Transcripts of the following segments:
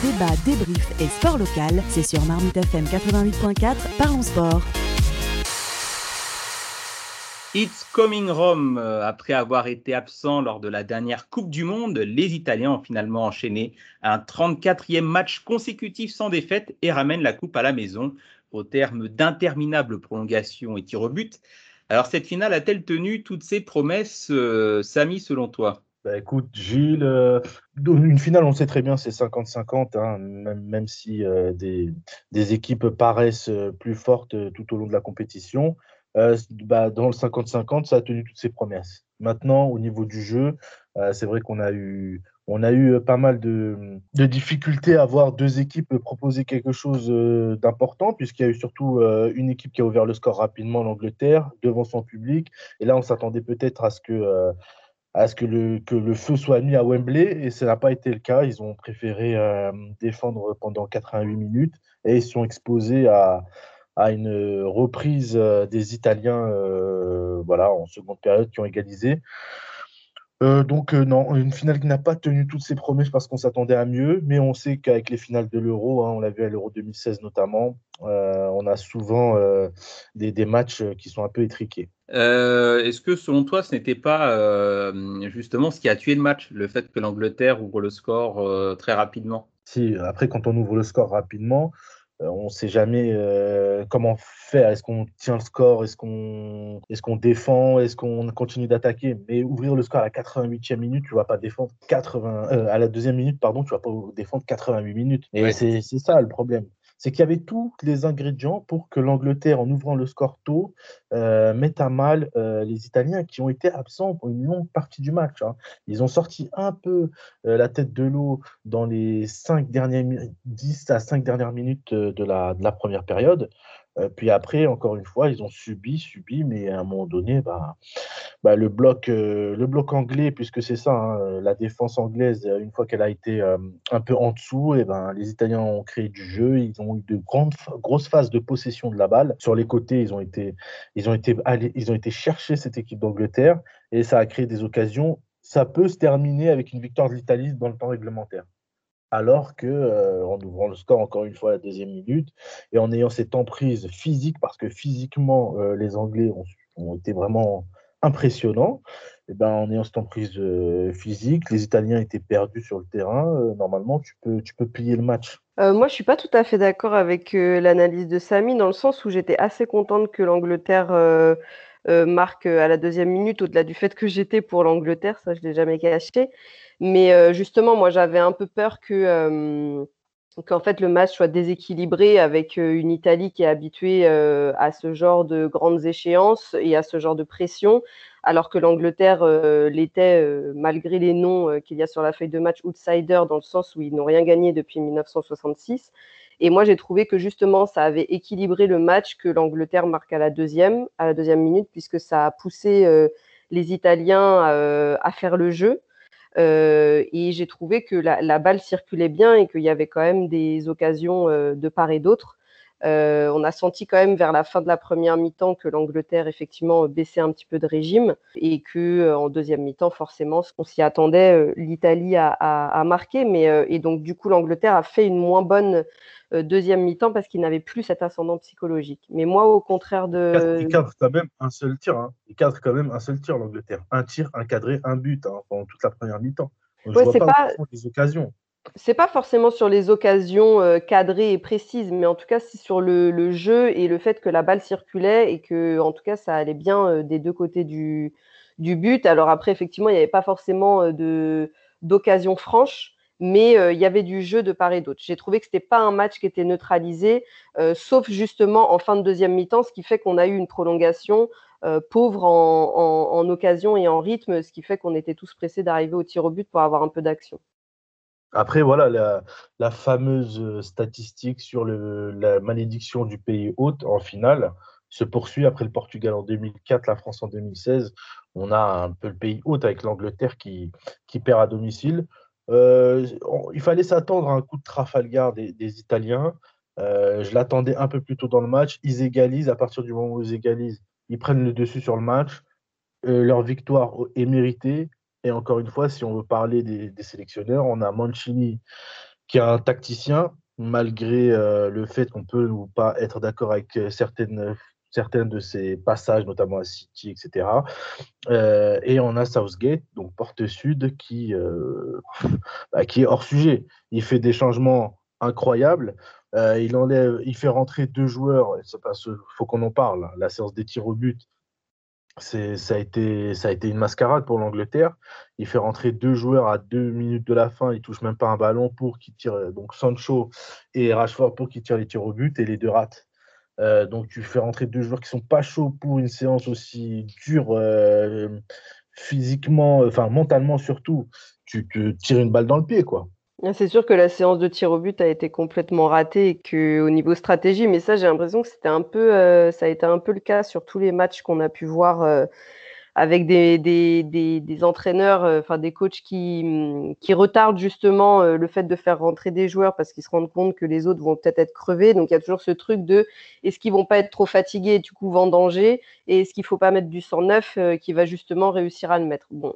Débat, débrief et sport local, c'est sur Marmite FM 88.4, parlons sport. It's coming Rome. Euh, après avoir été absent lors de la dernière Coupe du Monde, les Italiens ont finalement enchaîné un 34e match consécutif sans défaite et ramènent la Coupe à la maison au terme d'interminables prolongations et tirs au but. Alors cette finale a-t-elle tenu toutes ses promesses, euh, Samy, selon toi? Bah, écoute, Gilles, euh, une finale, on sait très bien, c'est 50-50, hein, même, si euh, des, équipes paraissent euh, plus fortes tout au long de la compétition. Bah, dans le 50-50, ça a tenu toutes ses promesses. Maintenant, au niveau du jeu, c'est vrai qu'on a eu, a eu pas mal de, difficultés à voir deux équipes proposer quelque chose d'important, puisqu'il y a eu surtout une équipe qui a ouvert le score rapidement, l'Angleterre, devant son public. Et là, on s'attendait peut-être à ce que à ce que le, que le feu soit mis à Wembley et ça n'a pas été le cas. Ils ont préféré euh, défendre pendant 88 minutes et ils sont exposés à, à une reprise euh, des Italiens euh, voilà, en seconde période qui ont égalisé. Euh, donc euh, non, une finale qui n'a pas tenu toutes ses promesses parce qu'on s'attendait à mieux, mais on sait qu'avec les finales de l'Euro, hein, on l'a vu à l'Euro 2016 notamment, euh, on a souvent des, des, matchs qui sont un peu étriqués. Est-ce que selon toi, ce n'était pas justement ce qui a tué le match, le fait que l'Angleterre ouvre le score très rapidement? Si, après quand on ouvre le score rapidement, on ne sait jamais comment faire. Est-ce qu'on tient le score? Est-ce qu'on est qu'on défend? Est-ce qu'on continue d'attaquer? Mais ouvrir le score à la 88e minute, tu ne vas pas défendre 80. à la deuxième minute, pardon, tu ne vas pas défendre 88 minutes. Et c'est ça le problème c'est qu'il y avait tous les ingrédients pour que l'Angleterre, en ouvrant le score tôt, euh, mette à mal euh, les Italiens qui ont été absents pour une longue partie du match. Hein. Ils ont sorti un peu euh, la tête de l'eau dans les 5 dernières, 10 à 5 dernières minutes de la première période. Euh, puis après, encore une fois, ils ont subi, subi, mais à un moment donné, bah, bah, le, bloc, euh, le bloc anglais, puisque c'est ça, hein, la défense anglaise, une fois qu'elle a été euh, un peu en dessous, et ben, les Italiens ont créé du jeu, ils ont eu de grandes, grosses phases de possession de la balle. Sur les côtés, ils ont été, ils ont été, ils ont été chercher cette équipe d'Angleterre, et ça a créé des occasions. Ça peut se terminer avec une victoire de l'Italie dans le temps réglementaire alors que euh, en ouvrant le score encore une fois à la deuxième minute et en ayant cette emprise physique parce que physiquement euh, les Anglais ont, été vraiment impressionnants et eh ben en ayant cette emprise euh, physique les Italiens étaient perdus sur le terrain normalement tu peux tu peux plier le match. Moi je suis pas tout à fait d'accord avec l'analyse de Samy dans le sens où j'étais assez contente que l'Angleterre marque à la deuxième minute au-delà du fait que j'étais pour l'Angleterre ça je l'ai jamais caché mais euh, justement, moi, j'avais un peu peur que euh, qu'en fait le match soit déséquilibré avec euh, une Italie qui est habituée à ce genre de grandes échéances et à ce genre de pression, alors que l'Angleterre l'était malgré les noms qu'il y a sur la feuille de match outsider dans le sens où ils n'ont rien gagné depuis 1966. Et moi, j'ai trouvé que justement, ça avait équilibré le match que l'Angleterre marque à la deuxième, à la deuxième minute, puisque ça a poussé les Italiens à faire le jeu. Euh, et j'ai trouvé que la, balle circulait bien et qu'il y avait quand même des occasions euh, de part et d'autre. Euh, on a senti quand même vers la fin de la première mi-temps que l'Angleterre effectivement baissait un petit peu de régime et que en deuxième mi-temps forcément on s'y attendait, l'Italie a, a, marqué, mais et donc du coup l'Angleterre a fait une moins bonne euh, deuxième mi-temps parce qu'il n'avait plus cet ascendant psychologique. Mais moi, au contraire de. Il cadre quand même un seul tir. Hein. Il cadre quand même un seul tir, l'Angleterre. Un tir, un cadré, un but hein, pendant toute la première mi-temps. Je vois pas, pas... les occasions. C'est pas forcément sur les occasions euh, cadrées et précises, mais en tout cas, c'est sur le, jeu et le fait que la balle circulait et que, en tout cas, ça allait bien euh, des deux côtés du, but. Alors après, effectivement, il n'y avait pas forcément de d'occasion franche, mais euh, il y avait du jeu de part et d'autre. J'ai trouvé que ce n'était pas un match qui était neutralisé, euh, sauf justement en fin de deuxième mi-temps, ce qui fait qu'on a eu une prolongation euh, pauvre en, occasion et en rythme, ce qui fait qu'on était tous pressés d'arriver au tir au but pour avoir un peu d'action. Après, voilà, la, fameuse statistique sur la malédiction du pays hôte en finale se poursuit après le Portugal en 2004, la France en 2016. On a un peu le pays hôte avec l'Angleterre qui perd à domicile. Euh, il fallait s'attendre à un coup de Trafalgar des, Italiens. Euh, je l'attendais un peu plus tôt dans le match. Ils égalisent. À partir du moment où ils égalisent, ils prennent le dessus sur le match. Euh, leur victoire est méritée. Et encore une fois, si on veut parler des, sélectionneurs, on a Mancini qui est un tacticien, malgré le fait qu'on peut ou pas être d'accord avec certaines certains de ses passages, notamment à City, etc. Euh, et on a Southgate, donc porte sud, qui, euh, bah, qui est hors sujet. Il fait des changements incroyables. Euh, il enlève, il fait rentrer deux joueurs. Il faut qu'on en parle. La séance des tirs au but, ça a été, a été une mascarade pour l'Angleterre. Il fait rentrer deux joueurs à deux minutes de la fin. Il touche même pas un ballon pour qu'ils tirent. Donc Sancho et Rashford pour qu'ils tirent les tirs au but et les deux ratent. Euh, donc tu fais rentrer deux joueurs qui sont pas chauds pour une séance aussi dure euh, physiquement, enfin mentalement surtout. Tu te tires une balle dans le pied, quoi. C'est sûr que la séance de tir au but a été complètement ratée et qu'au niveau stratégie, mais ça j'ai l'impression que c'était un peu, euh, ça a été un peu le cas sur tous les matchs qu'on a pu voir avec des, des, des, entraîneurs, euh, enfin des coachs qui, mm, qui retardent justement euh, le fait de faire rentrer des joueurs parce qu'ils se rendent compte que les autres vont peut-être être crevés. Donc il y a toujours ce truc de est-ce qu'ils vont pas être trop fatigués et du coup vendanger et est-ce qu'il faut pas mettre du sang neuf euh, qui va justement réussir à le mettre? Bon,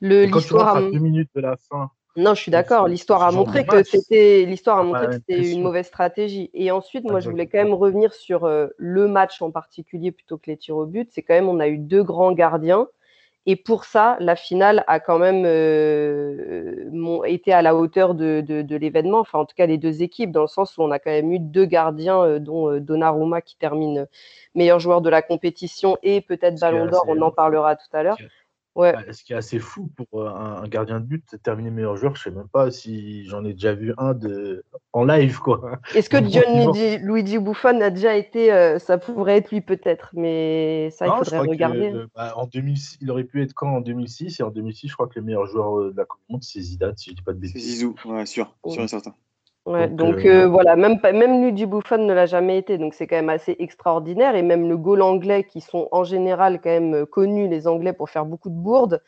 le l'histoire. À deux minutes de la fin, non, je suis d'accord. L'histoire a montré que c'était l'histoire a montré que c'était une mauvaise stratégie. Et ensuite, moi, je voulais quand même revenir sur euh, le match en particulier plutôt que les tirs au but. C'est quand même on a eu deux grands gardiens. Et pour ça, la finale a quand même euh, été à la hauteur de, l'événement. Enfin, en tout cas, les deux équipes, dans le sens où on a quand même eu deux gardiens, euh, dont Donnarumma qui termine meilleur joueur de la compétition et peut-être Ballon d'Or. On en parlera tout à l'heure. Ouais. Bah, ce qui est assez fou pour euh, un, gardien de but, de terminer meilleur joueur, je sais même pas si j'en ai déjà vu un de... en live. quoi. Est-ce que Gianluigi Luigi Buffon a déjà été, euh, ça pourrait être lui peut-être, mais ça il faudrait regarder. Hein. Bah, en 2006, il aurait pu être quand en 2006 et en 2006, je crois que le meilleur joueur euh, de la Coupe du Monde c'est Zidane, si je dis pas de bêtises. C'est Zizou, ouais, sûr, sûr et certain. Ouais, donc, euh, euh, voilà, même, même Luigi Buffon ne l'a jamais été, donc c'est quand même assez extraordinaire. Et même le goal anglais, qui sont en général quand même euh, connus, les Anglais, pour faire beaucoup de bourdes.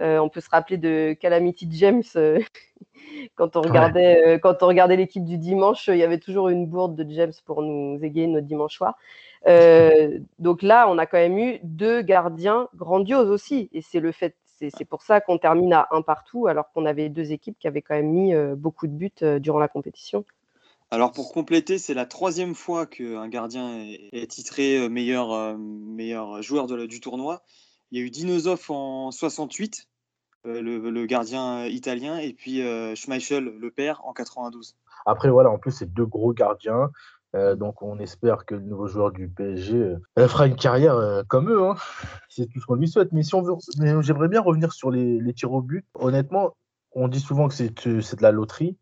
on peut se rappeler de Calamity James quand on regardait, quand on regardait l'équipe du dimanche, il y avait toujours une bourde de James pour nous égayer notre dimanche soir. donc là, on a quand même eu deux gardiens grandioses aussi, et c'est le fait c'est pour ça qu'on termine à un partout, alors qu'on avait deux équipes qui avaient quand même mis euh, beaucoup de buts euh, durant la compétition. Alors pour compléter, c'est la troisième fois qu'un gardien est, titré euh, meilleur, meilleur joueur du tournoi. Il y a eu Dinosov en 68, le, gardien italien, et puis Schmeichel, le père, en 92. Après, voilà, en plus, c'est deux gros gardiens. Euh, donc on espère que le nouveau joueur du PSG euh, fera une carrière euh, comme eux. Hein. C'est tout ce qu'on lui souhaite. Mais si on veut, j'aimerais bien revenir sur les, tirs au but. Honnêtement, on dit souvent que c'est de la loterie,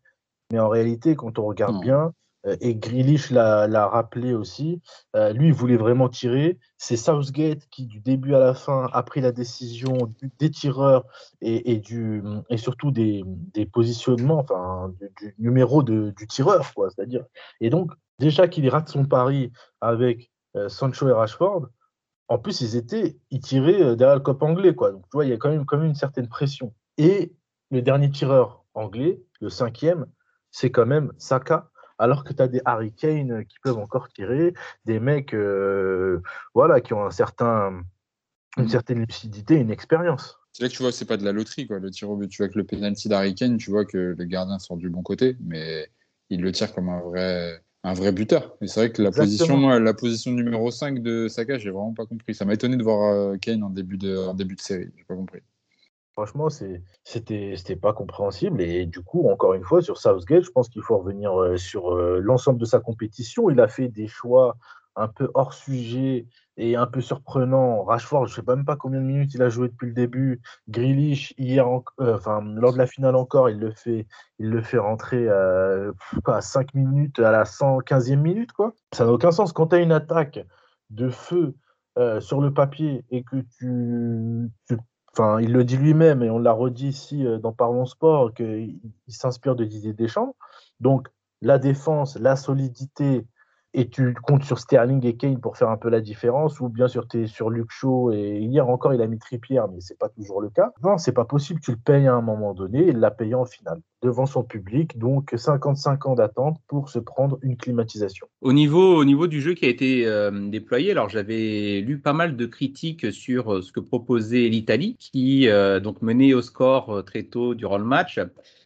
mais en réalité, quand on regarde bien, et Grealish l'a rappelé aussi, lui, il voulait vraiment tirer. C'est Southgate qui, du début à la fin, a pris la décision des tireurs et, du, et surtout des, positionnements, enfin, du, numéro de, du tireur, quoi. C'est-à-dire, et donc, déjà qu'il rate son pari avec euh, Sancho et Rashford, en plus, ils étaient, ils tiraient derrière le cop anglais, quoi. Donc, tu vois, il y a quand même, une certaine pression. Et le dernier tireur anglais, le cinquième, c'est quand même Saka alors que tu as des Harry Kane qui peuvent encore tirer, des mecs euh, voilà, qui ont un certain, une certaine lucidité, une expérience. C'est là que tu vois, c'est pas de la loterie, quoi, le tir au but. Tu vois que le penalty d'Harry Kane, tu vois que le gardien sort du bon côté, mais il le tire comme un vrai, un vrai buteur. Et c'est vrai que la position, la position numéro 5 de Saka, j'ai vraiment pas compris. Ça m'a étonné de voir euh, Kane en début de, en début de série. J'ai pas compris. Franchement, c'était pas compréhensible. Et du coup, encore une fois, sur Southgate, je pense qu'il faut revenir euh, sur euh, l'ensemble de sa compétition. Il a fait des choix un peu hors sujet et un peu surprenant. Rashford, je ne sais même pas combien de minutes il a joué depuis le début. Grealish, hier, euh, enfin, lors de la finale encore, il le fait, il le fait rentrer à 5 minutes à la 115e minute. Quoi. Ça n'a aucun sens. Quand tu as une attaque de feu sur le papier et que tu, tu Enfin, il le dit lui-même et on l'a redit ici euh, dans Parlons Sport qu'il s'inspire de Didier Deschamps. Donc, la défense, la solidité, et tu comptes sur Sterling et Kane pour faire un peu la différence, ou bien sûr tu es sur Shaw et hier encore il a mis Trippier, mais c'est pas toujours le cas. Non, c'est pas possible, tu le payes à un moment donné, il l'a payé en finale devant son public, donc 55 ans d'attente pour se prendre une climatisation. Au niveau, au niveau du jeu qui a été euh, déployé, alors j'avais lu pas mal de critiques sur euh, ce que proposait l'Italie, qui euh, donc menait au score très tôt durant le match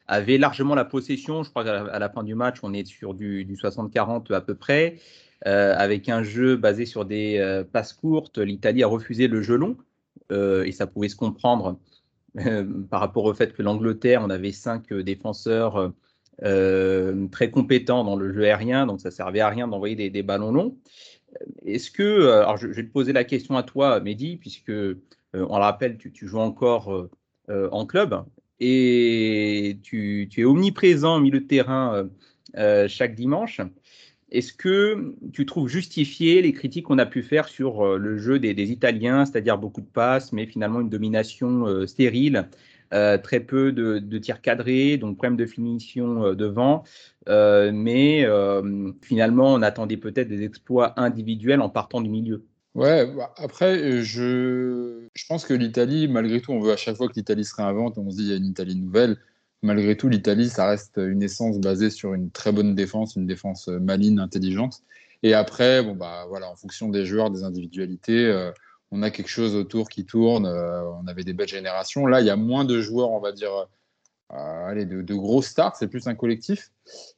avait largement la possession. Je crois qu'à la, fin du match, on est sur du, 60-40 à peu près, avec un jeu basé sur des passes courtes. L'Italie a refusé le jeu long, et ça pouvait se comprendre par rapport au fait que l'Angleterre, on avait cinq défenseurs très compétents dans le jeu aérien, donc ça servait à rien d'envoyer des, ballons longs. Est-ce que, alors je, vais te poser la question à toi, Mehdi, puisque on le rappelle, tu joues encore en club et tu, es omniprésent au milieu de terrain chaque dimanche. Est-ce que tu trouves justifié les critiques qu'on a pu faire sur le jeu des, Italiens, c'est-à-dire beaucoup de passes, mais finalement une domination stérile, très peu de, tirs cadrés, donc problème de finition devant, mais finalement on attendait peut-être des exploits individuels en partant du milieu? Ouais, bah, après, je, je pense que l'Italie, malgré tout, on veut à chaque fois que l'Italie se réinvente, on se dit il y a une Italie nouvelle. Malgré tout, l'Italie, ça reste une essence basée sur une très bonne défense, une défense maligne, intelligente. Et après, bon, bah, voilà, en fonction des joueurs, des individualités, euh, on a quelque chose autour qui tourne. Euh, on avait des belles générations. Là, il y a moins de joueurs, on va dire, euh, allez, de, de gros stars, c'est plus un collectif.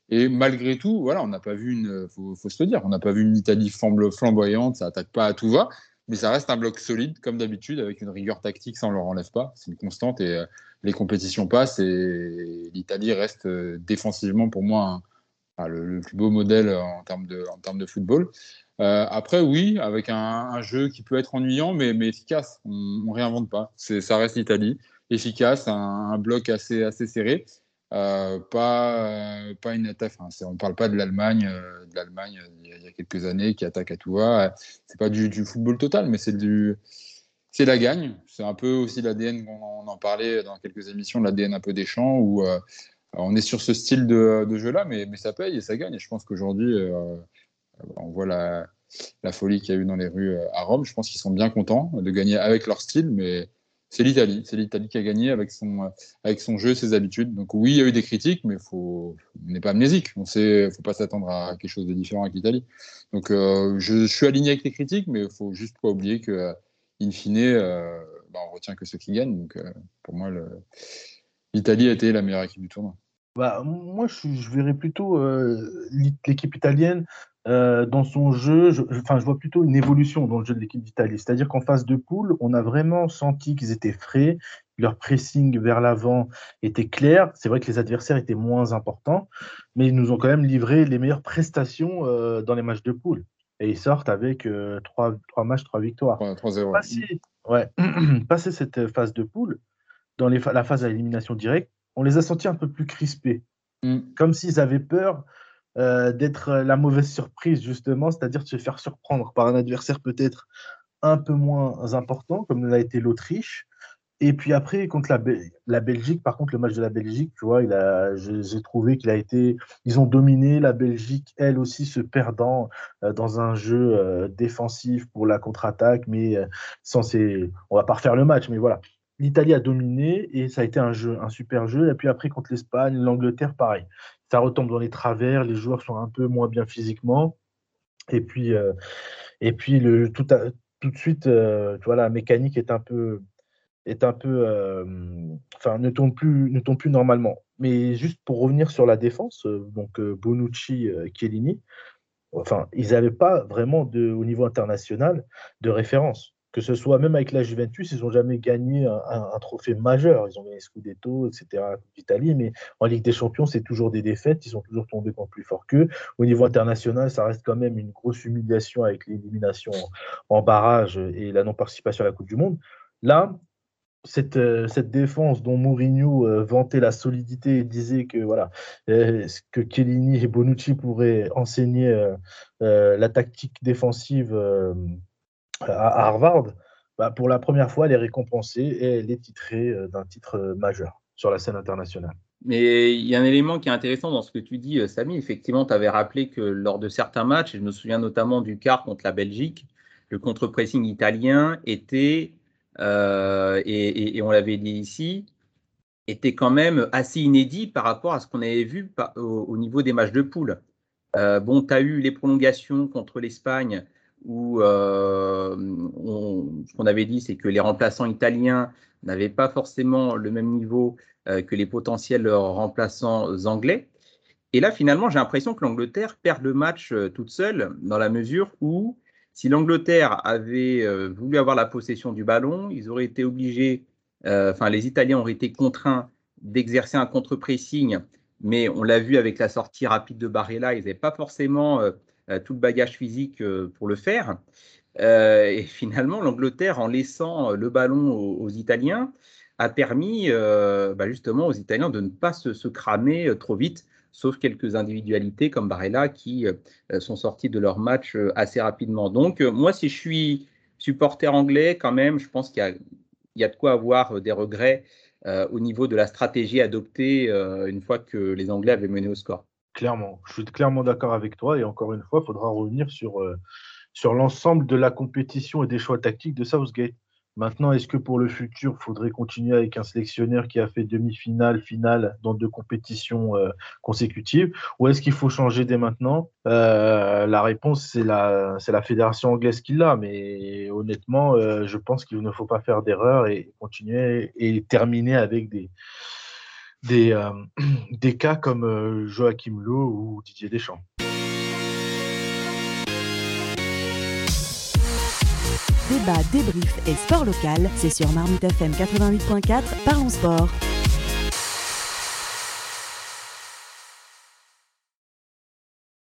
Et malgré tout, voilà, on n'a pas vu une, faut, faut se le dire, on n'a pas vu une Italie flamboyante, ça attaque pas à tout va, mais ça reste un bloc solide comme d'habitude avec une rigueur tactique, ça on leur enlève pas, c'est une constante et euh, les compétitions passent et l'Italie reste euh, défensivement pour moi le, plus beau modèle en termes de, en termes de football. Euh, après, oui, avec un, jeu qui peut être ennuyant, mais, mais efficace. On, ne réinvente pas. Ça reste l'Italie, efficace, un, bloc assez, assez serré. Euh, pas, euh, pas une attaque. on ne parle pas de l'Allemagne, euh, de l'Allemagne il, y a quelques années qui attaque à tout va. C'est pas du, football total, mais c'est du, c'est la gagne. C'est un peu aussi l'ADN on en parlait dans quelques émissions, l'ADN un peu des champs où on est sur ce style de, jeu-là, mais, mais, ça paye et ça gagne. Et je pense qu'aujourd'hui, on voit la, la folie qu'il y a eu dans les rues à Rome. Je pense qu'ils sont bien contents de gagner avec leur style, mais c'est l'Italie. C'est l'Italie qui a gagné avec son, avec son jeu, ses habitudes. Donc oui, il y a eu des critiques, mais faut, on n'est pas amnésique. On sait, faut pas s'attendre à quelque chose de différent avec l'Italie. Donc euh, je, suis aligné avec les critiques, mais il faut juste pas oublier que, euh, in fine, euh, bah, on retient que ceux qui gagnent. Donc pour moi, l'Italie a été la meilleure équipe du tournoi. Bah, moi, je verrais plutôt l'équipe italienne euh, dans son jeu, je, enfin, je vois plutôt une évolution dans le jeu de l'équipe d'Italie. C'est-à-dire qu'en phase de poule, on a vraiment senti qu'ils étaient frais, leur pressing vers l'avant était clair. C'est vrai que les adversaires étaient moins importants, mais ils nous ont quand même livré les meilleures prestations euh, dans les matchs de poule. Et ils sortent avec euh, trois, matchs, trois victoires. 3-0. Passer, ouais, passer cette phase de poule, dans les, la phase à élimination directe, on les a sentis un peu plus crispés. Mm. Comme s'ils avaient peur euh, d'être la mauvaise surprise, justement, c'est-à-dire de se faire surprendre par un adversaire peut-être un peu moins important, comme l'a été l'Autriche. Et puis après, contre la, la, Belgique, par contre, le match de la Belgique, tu vois, j'ai trouvé qu'il a été. Ils ont dominé la Belgique, elle aussi se perdant euh, dans un jeu euh, défensif pour la contre-attaque, mais sans ces. On va pas refaire le match, mais voilà. L'Italie a dominé et ça a été un jeu, un super jeu. Et puis après, contre l'Espagne, l'Angleterre, pareil ça retombe dans les travers, les joueurs sont un peu moins bien physiquement. Et puis, euh, et puis le, tout, de suite, euh, la mécanique est un peu, est un peu, euh, enfin, ne tombe plus, ne tombe plus normalement. Mais juste pour revenir sur la défense, donc Bonucci, Chiellini, enfin, ils n'avaient pas vraiment au niveau international de référence que ce soit même avec la Juventus, ils n'ont jamais gagné un, trophée majeur. Ils ont gagné Scudetto, etc., d'Italie, mais en Ligue des Champions, c'est toujours des défaites. Ils sont toujours tombés contre plus fort qu'eux. Au niveau international, ça reste quand même une grosse humiliation avec l'élimination en barrage et la non-participation à la Coupe du Monde. Là, cette, euh, défense dont Mourinho euh, vantait la solidité et disait que voilà euh, que Chiellini et Bonucci pourraient enseigner la tactique défensive à Harvard, bah, pour la première fois, elle est récompensée et elle est titrée euh, d'un titre euh, majeur sur la scène internationale. Mais il y a un élément qui est intéressant dans ce que tu dis, euh, Samy. Effectivement, tu avais rappelé que lors de certains matchs, je me souviens notamment du quart contre la Belgique, le contre-pressing italien était, et, on l'avait dit ici, était quand même assez inédit par rapport à ce qu'on avait vu au, niveau des matchs de poule. bon, tu as eu les prolongations contre l'Espagne où ce qu'on avait dit, c'est que les remplaçants italiens n'avaient pas forcément le même niveau que les potentiels remplaçants anglais. Et là, finalement, j'ai l'impression que l'Angleterre perd le match toute seule, dans la mesure où si l'Angleterre avait voulu avoir la possession du ballon, ils auraient été obligés, enfin, les Italiens auraient été contraints d'exercer un contre-pressing, mais on l'a vu avec la sortie rapide de Barella, ils n'avaient pas forcément euh, euh, tout le bagage physique euh, pour le faire. et finalement, l'Angleterre, en laissant le ballon aux, Italiens, a permis bah, justement aux Italiens de ne pas se, cramer trop vite, sauf quelques individualités comme Barella qui sont sortis de leur match assez rapidement. Donc, moi, si je suis supporter anglais, quand même, je pense qu'il y, a de quoi avoir des regrets euh, au niveau de la stratégie adoptée euh, une fois que les Anglais avaient mené au score. Clairement, je suis clairement d'accord avec toi et encore une fois, il faudra revenir sur, euh, sur l'ensemble de la compétition et des choix tactiques de Southgate. Maintenant, est-ce que pour le futur, il faudrait continuer avec un sélectionneur qui a fait demi-finale, finale dans deux compétitions euh, consécutives Ou est-ce qu'il faut changer dès maintenant? Euh, La réponse, c'est la, la fédération anglaise qui l'a. Mais honnêtement, je pense qu'il ne faut pas faire d'erreur et continuer et terminer avec des, des, des cas comme Joachim Lowe ou Didier Deschamps. Débat, débrief et sport local, c'est sur Marmite FM 88.4, Parlons Sport.